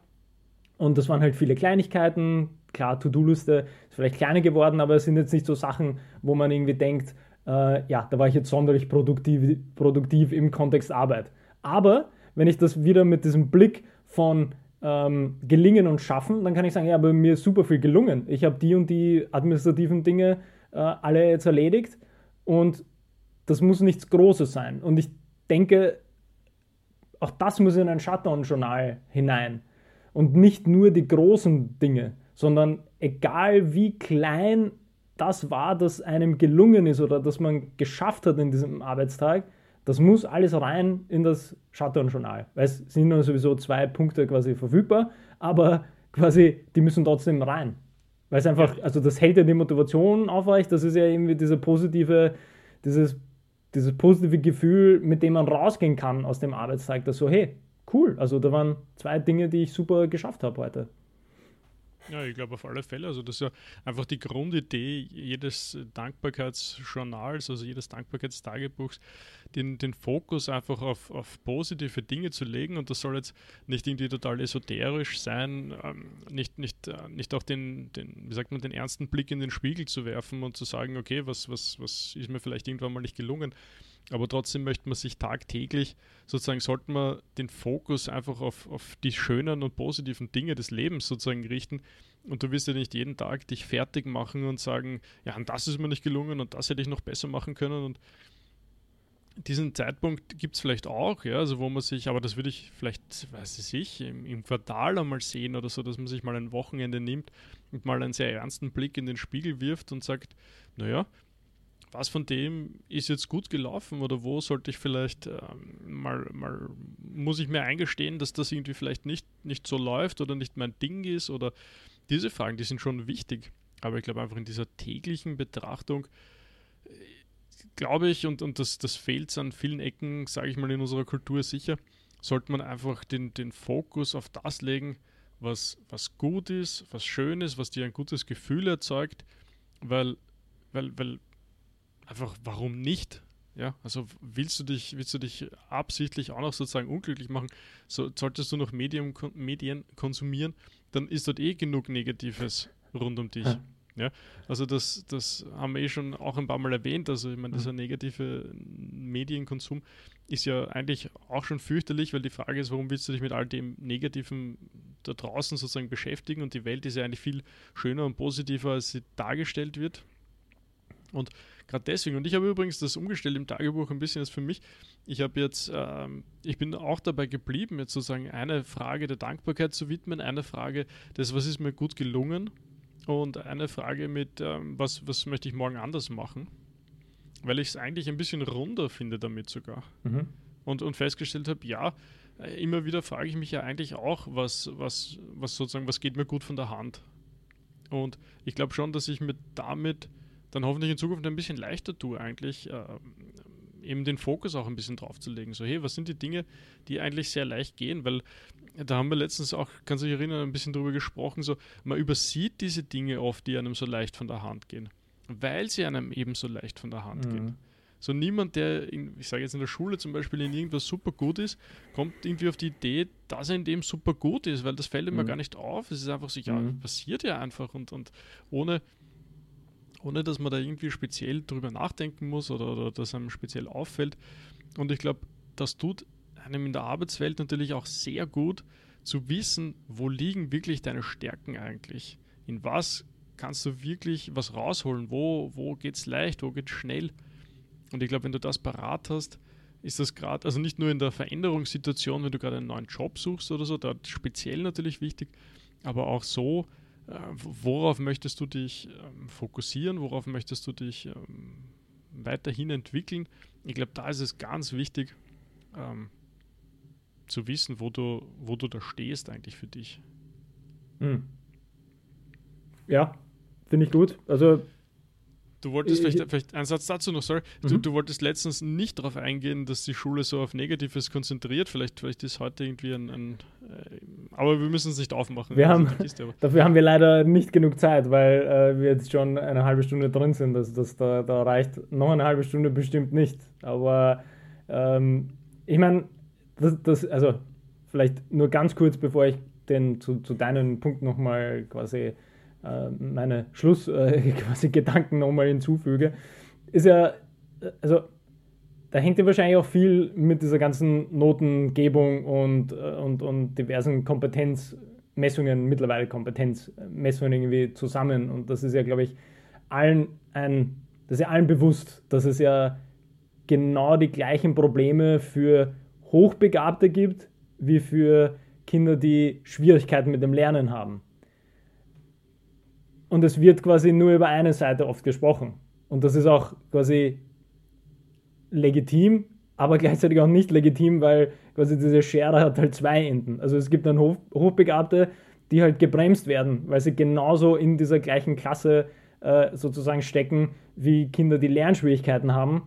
Und das waren halt viele Kleinigkeiten. Klar, To-Do-Liste ist vielleicht kleiner geworden, aber es sind jetzt nicht so Sachen, wo man irgendwie denkt, äh, ja, da war ich jetzt sonderlich produktiv, produktiv im Kontext Arbeit. Aber wenn ich das wieder mit diesem Blick von ähm, gelingen und schaffen, dann kann ich sagen, ja, aber mir ist super viel gelungen. Ich habe die und die administrativen Dinge äh, alle jetzt erledigt und das muss nichts Großes sein. Und ich denke, auch das muss in ein Shutdown-Journal hinein. Und nicht nur die großen Dinge, sondern egal wie klein das war, das einem gelungen ist oder das man geschafft hat in diesem Arbeitstag, das muss alles rein in das Shutdown-Journal, weil es sind nur sowieso zwei Punkte quasi verfügbar, aber quasi die müssen trotzdem rein. Weil es einfach, also das hält ja die Motivation aufrecht, das ist ja irgendwie diese positive, dieses, dieses positive Gefühl, mit dem man rausgehen kann aus dem Arbeitstag, dass so, hey, cool, also da waren zwei Dinge, die ich super geschafft habe heute. Ja, ich glaube auf alle Fälle. Also das ist ja einfach die Grundidee jedes Dankbarkeitsjournals, also jedes Dankbarkeitstagebuchs, den, den Fokus einfach auf, auf positive Dinge zu legen. Und das soll jetzt nicht irgendwie total esoterisch sein, ähm, nicht, nicht, äh, nicht auch den, den, wie sagt man, den ernsten Blick in den Spiegel zu werfen und zu sagen, okay, was, was, was ist mir vielleicht irgendwann mal nicht gelungen. Aber trotzdem möchte man sich tagtäglich, sozusagen, sollten wir den Fokus einfach auf, auf die schönen und positiven Dinge des Lebens sozusagen richten. Und du wirst ja nicht jeden Tag dich fertig machen und sagen, ja, und das ist mir nicht gelungen und das hätte ich noch besser machen können. Und diesen Zeitpunkt gibt es vielleicht auch, ja, also wo man sich, aber das würde ich vielleicht, weiß ich, im, im Quartal einmal sehen oder so, dass man sich mal ein Wochenende nimmt und mal einen sehr ernsten Blick in den Spiegel wirft und sagt, naja, was von dem ist jetzt gut gelaufen oder wo sollte ich vielleicht ähm, mal, mal, muss ich mir eingestehen, dass das irgendwie vielleicht nicht, nicht so läuft oder nicht mein Ding ist oder diese Fragen, die sind schon wichtig. Aber ich glaube einfach in dieser täglichen Betrachtung, äh, glaube ich, und, und das, das fehlt an vielen Ecken, sage ich mal, in unserer Kultur sicher, sollte man einfach den, den Fokus auf das legen, was, was gut ist, was schön ist, was dir ein gutes Gefühl erzeugt, weil, weil, weil einfach, warum nicht? Ja, also willst du dich, willst du dich absichtlich auch noch sozusagen unglücklich machen, so, solltest du noch Medien, Medien konsumieren, dann ist dort eh genug Negatives rund um dich. Ja. ja. also das, das haben wir eh schon auch ein paar Mal erwähnt. Also ich meine, dieser negative Medienkonsum ist ja eigentlich auch schon fürchterlich, weil die Frage ist, warum willst du dich mit all dem Negativen da draußen sozusagen beschäftigen? Und die Welt ist ja eigentlich viel schöner und positiver, als sie dargestellt wird. Und gerade deswegen. Und ich habe übrigens das umgestellt im Tagebuch ein bisschen jetzt für mich. Ich habe jetzt, ähm, ich bin auch dabei geblieben, jetzt sozusagen eine Frage der Dankbarkeit zu widmen, eine Frage des, was ist mir gut gelungen und eine Frage mit, ähm, was, was möchte ich morgen anders machen. Weil ich es eigentlich ein bisschen runder finde damit sogar. Mhm. Und, und festgestellt habe, ja, äh, immer wieder frage ich mich ja eigentlich auch, was, was, was sozusagen, was geht mir gut von der Hand. Und ich glaube schon, dass ich mir damit dann hoffentlich in Zukunft ein bisschen leichter tue, eigentlich äh, eben den Fokus auch ein bisschen drauf zu legen. So, hey, was sind die Dinge, die eigentlich sehr leicht gehen? Weil da haben wir letztens auch, kannst du dich erinnern, ein bisschen drüber gesprochen, so, man übersieht diese Dinge oft, die einem so leicht von der Hand gehen, weil sie einem eben so leicht von der Hand mhm. gehen. So niemand, der, in, ich sage jetzt in der Schule zum Beispiel in irgendwas super gut ist, kommt irgendwie auf die Idee, dass er in dem super gut ist, weil das fällt ihm mhm. gar nicht auf. Es ist einfach so, ja, mhm. passiert ja einfach und, und ohne ohne dass man da irgendwie speziell drüber nachdenken muss oder, oder dass einem speziell auffällt. Und ich glaube, das tut einem in der Arbeitswelt natürlich auch sehr gut zu wissen, wo liegen wirklich deine Stärken eigentlich. In was kannst du wirklich was rausholen? Wo, wo geht es leicht, wo geht es schnell? Und ich glaube, wenn du das parat hast, ist das gerade, also nicht nur in der Veränderungssituation, wenn du gerade einen neuen Job suchst oder so, da speziell natürlich wichtig, aber auch so, worauf möchtest du dich ähm, fokussieren, worauf möchtest du dich ähm, weiterhin entwickeln. Ich glaube, da ist es ganz wichtig ähm, zu wissen, wo du, wo du da stehst eigentlich für dich. Hm. Ja, finde ich gut. Also Du wolltest vielleicht, vielleicht einen Satz dazu noch, sorry. Du, mhm. du, wolltest letztens nicht darauf eingehen, dass die Schule so auf Negatives konzentriert. Vielleicht, vielleicht ist heute irgendwie ein. ein äh, aber wir müssen es nicht aufmachen. Wir haben, dafür haben wir leider nicht genug Zeit, weil äh, wir jetzt schon eine halbe Stunde drin sind. Also das, da, da reicht noch eine halbe Stunde bestimmt nicht. Aber ähm, ich meine, das, das, also vielleicht nur ganz kurz, bevor ich den zu, zu deinen Punkt nochmal quasi äh, meine Schluss äh, (laughs) quasi Gedanken nochmal hinzufüge, ist ja, also da hängt ja wahrscheinlich auch viel mit dieser ganzen Notengebung und, äh, und, und diversen Kompetenzmessungen, mittlerweile Kompetenzmessungen irgendwie zusammen. Und das ist ja, glaube ich, allen ein, das ist ja allen bewusst, dass es ja genau die gleichen Probleme für Hochbegabte gibt, wie für Kinder, die Schwierigkeiten mit dem Lernen haben. Und es wird quasi nur über eine Seite oft gesprochen. Und das ist auch quasi legitim, aber (laughs) gleichzeitig auch nicht legitim, weil quasi diese Schere hat halt zwei Enden. Also es gibt dann Hoch Hochbegabte, die halt gebremst werden, weil sie genauso in dieser gleichen Klasse äh, sozusagen stecken wie Kinder, die Lernschwierigkeiten haben,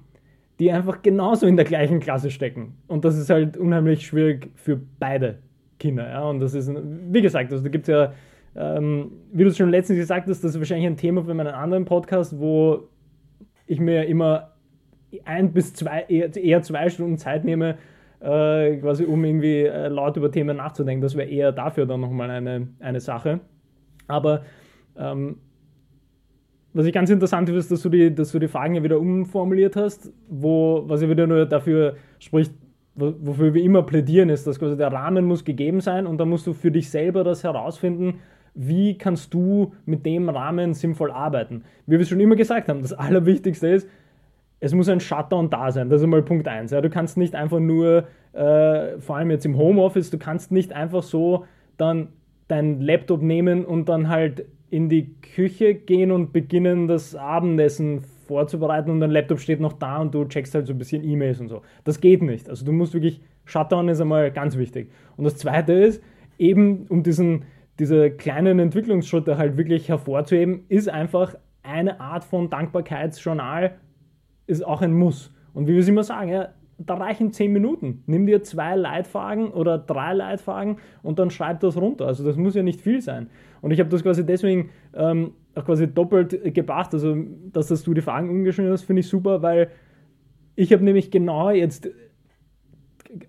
die einfach genauso in der gleichen Klasse stecken. Und das ist halt unheimlich schwierig für beide Kinder. Ja? Und das ist, wie gesagt, also da gibt es ja ähm, wie du es schon letztens gesagt hast, das ist wahrscheinlich ein Thema für meinen anderen Podcast, wo ich mir immer ein bis zwei, eher zwei Stunden Zeit nehme, äh, quasi um irgendwie äh, laut über Themen nachzudenken. Das wäre eher dafür dann nochmal eine, eine Sache. Aber ähm, was ich ganz interessant finde, ist, dass du, die, dass du die Fragen ja wieder umformuliert hast, wo, was ja wieder nur dafür spricht, wofür wir immer plädieren, ist, dass quasi der Rahmen muss gegeben sein und da musst du für dich selber das herausfinden, wie kannst du mit dem Rahmen sinnvoll arbeiten. Wie wir es schon immer gesagt haben, das (laughs) Allerwichtigste ist, es muss ein Shutdown da sein. Das ist einmal Punkt 1. Ja. Du kannst nicht einfach nur, äh, vor allem jetzt im Homeoffice, du kannst nicht einfach so dann deinen Laptop nehmen und dann halt in die Küche gehen und beginnen, das Abendessen vorzubereiten und dein Laptop steht noch da und du checkst halt so ein bisschen E-Mails und so. Das geht nicht. Also du musst wirklich, Shutdown ist einmal ganz wichtig. Und das Zweite ist, eben um diesen, diese kleinen Entwicklungsschritte halt wirklich hervorzuheben, ist einfach eine Art von Dankbarkeitsjournal, ist auch ein Muss. Und wie wir es immer sagen, ja, da reichen zehn Minuten. Nimm dir zwei Leitfragen oder drei Leitfragen und dann schreib das runter. Also das muss ja nicht viel sein. Und ich habe das quasi deswegen ähm, auch quasi doppelt gebracht, also dass das du die Fragen umgeschrieben hast, finde ich super, weil ich habe nämlich genau jetzt,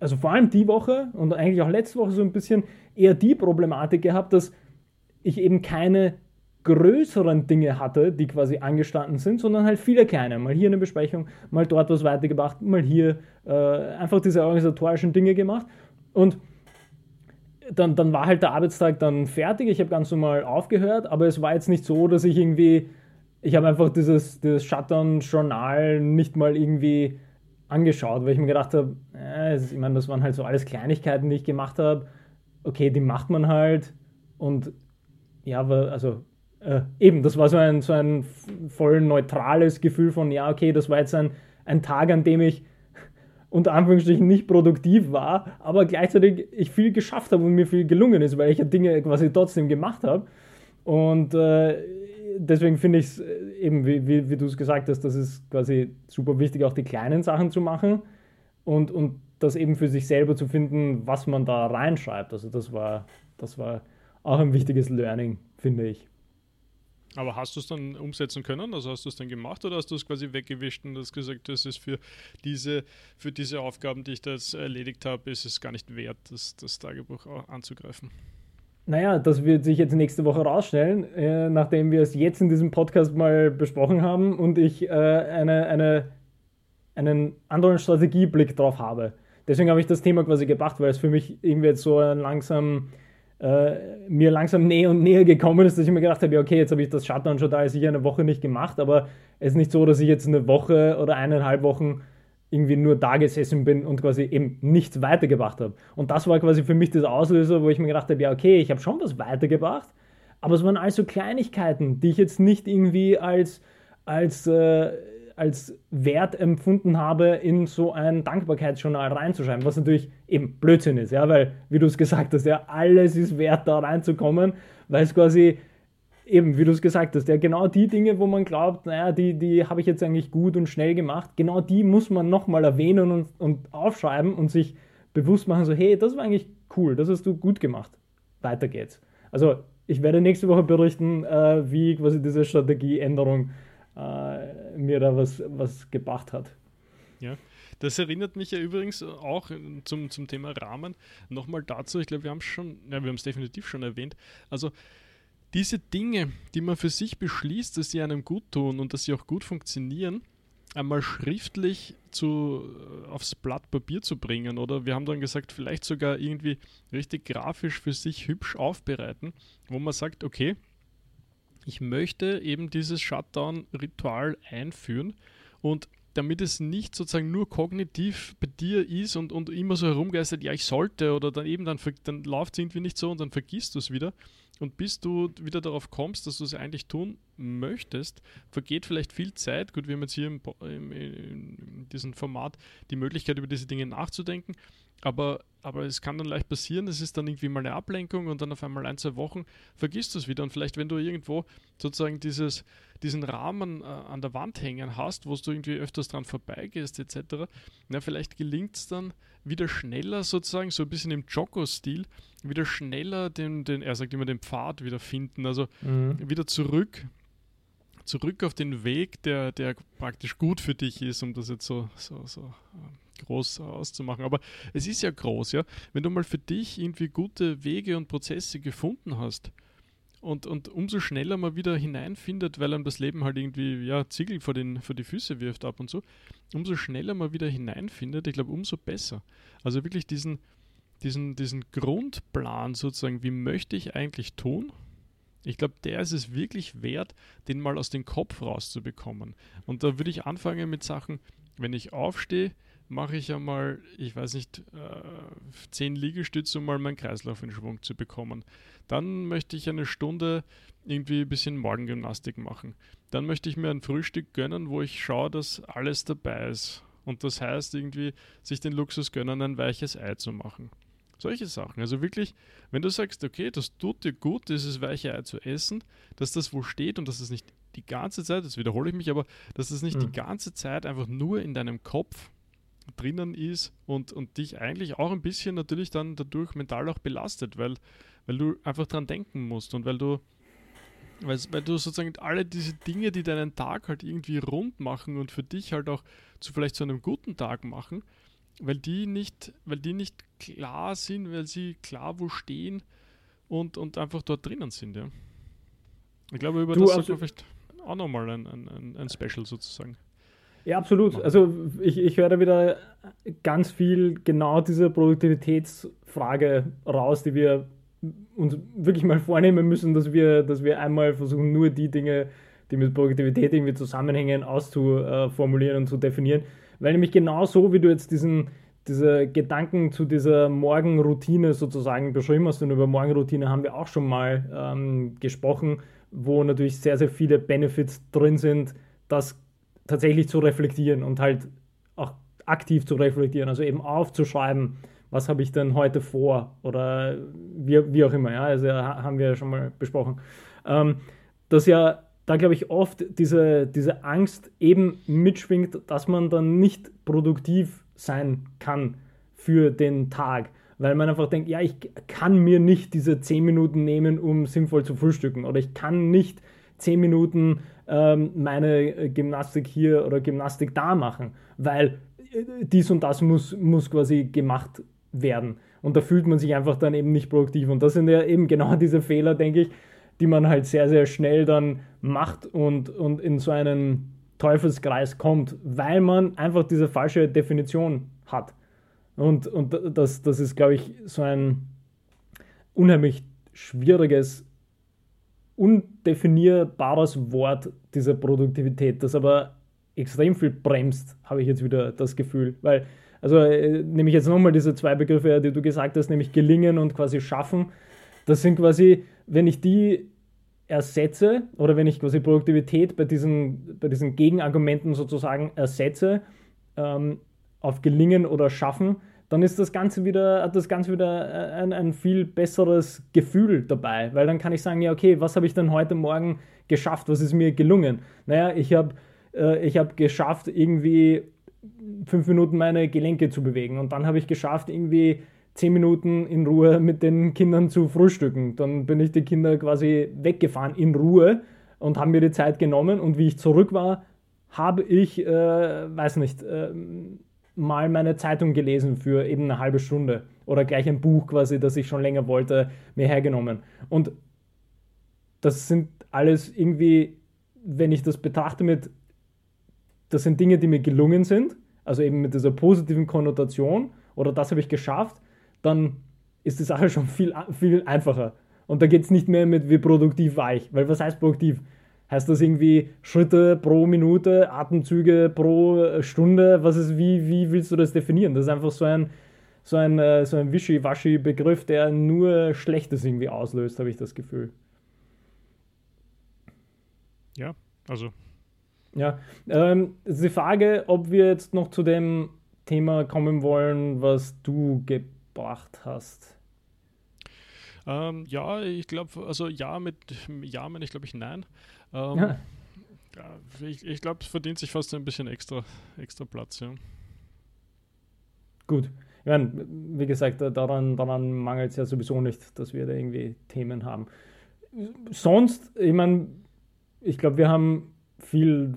also vor allem die Woche und eigentlich auch letzte Woche so ein bisschen eher die Problematik gehabt, dass ich eben keine größeren Dinge hatte, die quasi angestanden sind, sondern halt viele kleine. Mal hier eine Besprechung, mal dort was weitergebracht, mal hier äh, einfach diese organisatorischen Dinge gemacht. Und dann, dann war halt der Arbeitstag dann fertig. Ich habe ganz normal aufgehört, aber es war jetzt nicht so, dass ich irgendwie, ich habe einfach dieses, dieses Shutdown-Journal nicht mal irgendwie angeschaut, weil ich mir gedacht habe, äh, ich meine, das waren halt so alles Kleinigkeiten, die ich gemacht habe okay, die macht man halt und ja, aber also äh, eben, das war so ein, so ein voll neutrales Gefühl von, ja, okay, das war jetzt ein, ein Tag, an dem ich unter Anführungsstrichen nicht produktiv war, aber gleichzeitig ich viel geschafft habe und mir viel gelungen ist, weil ich ja Dinge quasi trotzdem gemacht habe. Und äh, deswegen finde ich es äh, eben, wie, wie, wie du es gesagt hast, das ist quasi super wichtig, auch die kleinen Sachen zu machen und, und das eben für sich selber zu finden, was man da reinschreibt. Also das war, das war auch ein wichtiges Learning, finde ich. Aber hast du es dann umsetzen können? Also hast du es dann gemacht oder hast du es quasi weggewischt und hast gesagt, das ist für diese, für diese Aufgaben, die ich da jetzt erledigt habe, ist es gar nicht wert, das, das Tagebuch anzugreifen? Naja, das wird sich jetzt nächste Woche rausstellen, äh, nachdem wir es jetzt in diesem Podcast mal besprochen haben und ich äh, eine, eine, einen anderen Strategieblick drauf habe deswegen habe ich das Thema quasi gebracht, weil es für mich irgendwie jetzt so langsam äh, mir langsam näher und näher gekommen ist, dass ich mir gedacht habe, ja, okay, jetzt habe ich das Shutdown schon da sicher eine Woche nicht gemacht, aber es ist nicht so, dass ich jetzt eine Woche oder eineinhalb Wochen irgendwie nur da gesessen bin und quasi eben nichts weitergebracht habe. Und das war quasi für mich das Auslöser, wo ich mir gedacht habe, ja, okay, ich habe schon was weitergebracht, aber es waren also Kleinigkeiten, die ich jetzt nicht irgendwie als, als, äh, als Wert empfunden habe, in so ein Dankbarkeitsjournal reinzuschreiben, was natürlich eben Blödsinn ist, ja, weil, wie du es gesagt hast, ja, alles ist wert, da reinzukommen, weil es quasi eben, wie du es gesagt hast, ja, genau die Dinge, wo man glaubt, naja, die, die habe ich jetzt eigentlich gut und schnell gemacht, genau die muss man nochmal erwähnen und, und aufschreiben und sich bewusst machen, so, hey, das war eigentlich cool, das hast du gut gemacht. Weiter geht's. Also, ich werde nächste Woche berichten, äh, wie quasi diese Strategieänderung äh, mir da was, was gebracht hat. Ja, das erinnert mich ja übrigens auch zum, zum Thema Rahmen nochmal dazu. Ich glaube, wir haben es schon, ja, wir haben es definitiv schon erwähnt. Also, diese Dinge, die man für sich beschließt, dass sie einem gut tun und dass sie auch gut funktionieren, einmal schriftlich zu, äh, aufs Blatt Papier zu bringen oder wir haben dann gesagt, vielleicht sogar irgendwie richtig grafisch für sich hübsch aufbereiten, wo man sagt, okay, ich möchte eben dieses Shutdown-Ritual einführen und damit es nicht sozusagen nur kognitiv bei dir ist und, und immer so herumgeistert, ja, ich sollte oder dann eben dann, dann läuft es irgendwie nicht so und dann vergisst du es wieder, und bis du wieder darauf kommst, dass du es eigentlich tun möchtest, vergeht vielleicht viel Zeit. Gut, wir haben jetzt hier im, im, in diesem Format die Möglichkeit, über diese Dinge nachzudenken. Aber, aber es kann dann leicht passieren, es ist dann irgendwie mal eine Ablenkung und dann auf einmal ein, zwei Wochen vergisst du es wieder. Und vielleicht, wenn du irgendwo sozusagen dieses, diesen Rahmen äh, an der Wand hängen hast, wo du irgendwie öfters dran vorbeigehst, etc., na, vielleicht gelingt es dann wieder schneller sozusagen, so ein bisschen im Jocko-Stil, wieder schneller den, den, er sagt immer, den Pfad wieder finden. Also mhm. wieder zurück zurück auf den Weg, der, der praktisch gut für dich ist, um das jetzt so, so, so äh, groß auszumachen. Aber es ist ja groß, ja. Wenn du mal für dich irgendwie gute Wege und Prozesse gefunden hast und, und umso schneller man wieder hineinfindet, weil einem das Leben halt irgendwie ja, Ziegel vor, den, vor die Füße wirft ab und so, umso schneller man wieder hineinfindet, ich glaube, umso besser. Also wirklich diesen, diesen, diesen Grundplan sozusagen, wie möchte ich eigentlich tun, ich glaube, der ist es wirklich wert, den mal aus dem Kopf rauszubekommen. Und da würde ich anfangen mit Sachen, wenn ich aufstehe, mache ich einmal, ich weiß nicht, äh, zehn Liegestütze, um mal meinen Kreislauf in Schwung zu bekommen. Dann möchte ich eine Stunde irgendwie ein bisschen Morgengymnastik machen. Dann möchte ich mir ein Frühstück gönnen, wo ich schaue, dass alles dabei ist. Und das heißt irgendwie, sich den Luxus gönnen, ein weiches Ei zu machen. Solche Sachen. Also wirklich, wenn du sagst, okay, das tut dir gut, dieses weiche Ei zu essen, dass das wo steht und dass es nicht die ganze Zeit, das wiederhole ich mich, aber dass das nicht mhm. die ganze Zeit einfach nur in deinem Kopf drinnen ist und, und dich eigentlich auch ein bisschen natürlich dann dadurch mental auch belastet, weil, weil du einfach dran denken musst und weil du weil, weil du sozusagen alle diese Dinge, die deinen Tag halt irgendwie rund machen und für dich halt auch zu vielleicht zu einem guten Tag machen, weil die nicht, weil die nicht klar sind, weil sie klar wo stehen und, und einfach dort drinnen sind, ja. Ich glaube, über du, das sollte man vielleicht auch nochmal ein, ein, ein Special sozusagen. Ja, absolut. Also ich, ich höre da wieder ganz viel genau diese Produktivitätsfrage raus, die wir uns wirklich mal vornehmen müssen, dass wir, dass wir einmal versuchen, nur die Dinge, die mit Produktivität irgendwie zusammenhängen, auszuformulieren und zu definieren. Weil nämlich genau so, wie du jetzt diesen, diese Gedanken zu dieser Morgenroutine sozusagen beschrieben hast, und über Morgenroutine haben wir auch schon mal ähm, gesprochen, wo natürlich sehr, sehr viele Benefits drin sind, das tatsächlich zu reflektieren und halt auch aktiv zu reflektieren, also eben aufzuschreiben, was habe ich denn heute vor oder wie, wie auch immer, ja, also haben wir ja schon mal besprochen. Ähm, dass ja da glaube ich oft diese, diese Angst eben mitschwingt, dass man dann nicht produktiv sein kann für den Tag. Weil man einfach denkt, ja, ich kann mir nicht diese 10 Minuten nehmen, um sinnvoll zu frühstücken. Oder ich kann nicht 10 Minuten ähm, meine Gymnastik hier oder Gymnastik da machen, weil äh, dies und das muss, muss quasi gemacht werden. Und da fühlt man sich einfach dann eben nicht produktiv. Und das sind ja eben genau (laughs) diese Fehler, denke ich, die man halt sehr, sehr schnell dann macht und, und in so einen Teufelskreis kommt, weil man einfach diese falsche Definition hat. Und, und das, das ist, glaube ich, so ein unheimlich schwieriges, undefinierbares Wort, diese Produktivität, das aber extrem viel bremst, habe ich jetzt wieder das Gefühl. Weil, also äh, nehme ich jetzt nochmal diese zwei Begriffe, die du gesagt hast, nämlich gelingen und quasi schaffen. Das sind quasi, wenn ich die ersetze oder wenn ich quasi Produktivität bei diesen, bei diesen Gegenargumenten sozusagen ersetze, ähm, auf gelingen oder schaffen, dann ist das Ganze wieder, hat das Ganze wieder ein, ein viel besseres Gefühl dabei, weil dann kann ich sagen, ja, okay, was habe ich denn heute Morgen geschafft, was ist mir gelungen? Naja, ich habe äh, hab geschafft, irgendwie fünf Minuten meine Gelenke zu bewegen und dann habe ich geschafft, irgendwie zehn Minuten in Ruhe mit den Kindern zu frühstücken. Dann bin ich die Kinder quasi weggefahren in Ruhe und haben mir die Zeit genommen und wie ich zurück war, habe ich, äh, weiß nicht, äh, mal meine Zeitung gelesen für eben eine halbe Stunde oder gleich ein Buch quasi, das ich schon länger wollte, mir hergenommen. Und das sind alles irgendwie, wenn ich das betrachte mit, das sind Dinge, die mir gelungen sind, also eben mit dieser positiven Konnotation oder das habe ich geschafft, dann ist die Sache schon viel, viel einfacher. Und da geht es nicht mehr mit, wie produktiv war ich. Weil was heißt produktiv? Heißt das irgendwie Schritte pro Minute, Atemzüge pro Stunde? Was ist, wie, wie willst du das definieren? Das ist einfach so ein, so ein, äh, so ein Wischi-Waschi-Begriff, der nur Schlechtes irgendwie auslöst, habe ich das Gefühl. Ja, also. Ja, ähm, ist die Frage, ob wir jetzt noch zu dem Thema kommen wollen, was du gebracht hast. Ähm, ja, ich glaube, also ja mit ja meine ich glaube ich nein. Ähm, ja. ja. ich, ich glaube, es verdient sich fast ein bisschen extra, extra Platz, ja. Gut. Ich meine, wie gesagt, daran, daran mangelt es ja sowieso nicht, dass wir da irgendwie Themen haben. Sonst, ich meine, ich glaube, wir haben viel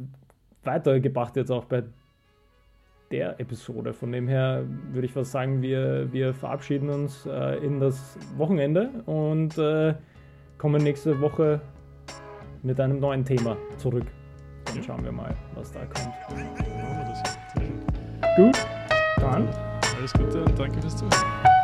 weitergebracht jetzt auch bei der Episode. Von dem her würde ich fast sagen, wir, wir verabschieden uns äh, in das Wochenende und äh, kommen nächste Woche mit einem neuen Thema zurück. Dann schauen wir mal, was da kommt. Gut, dann. Alles Gute und danke fürs Zuhören.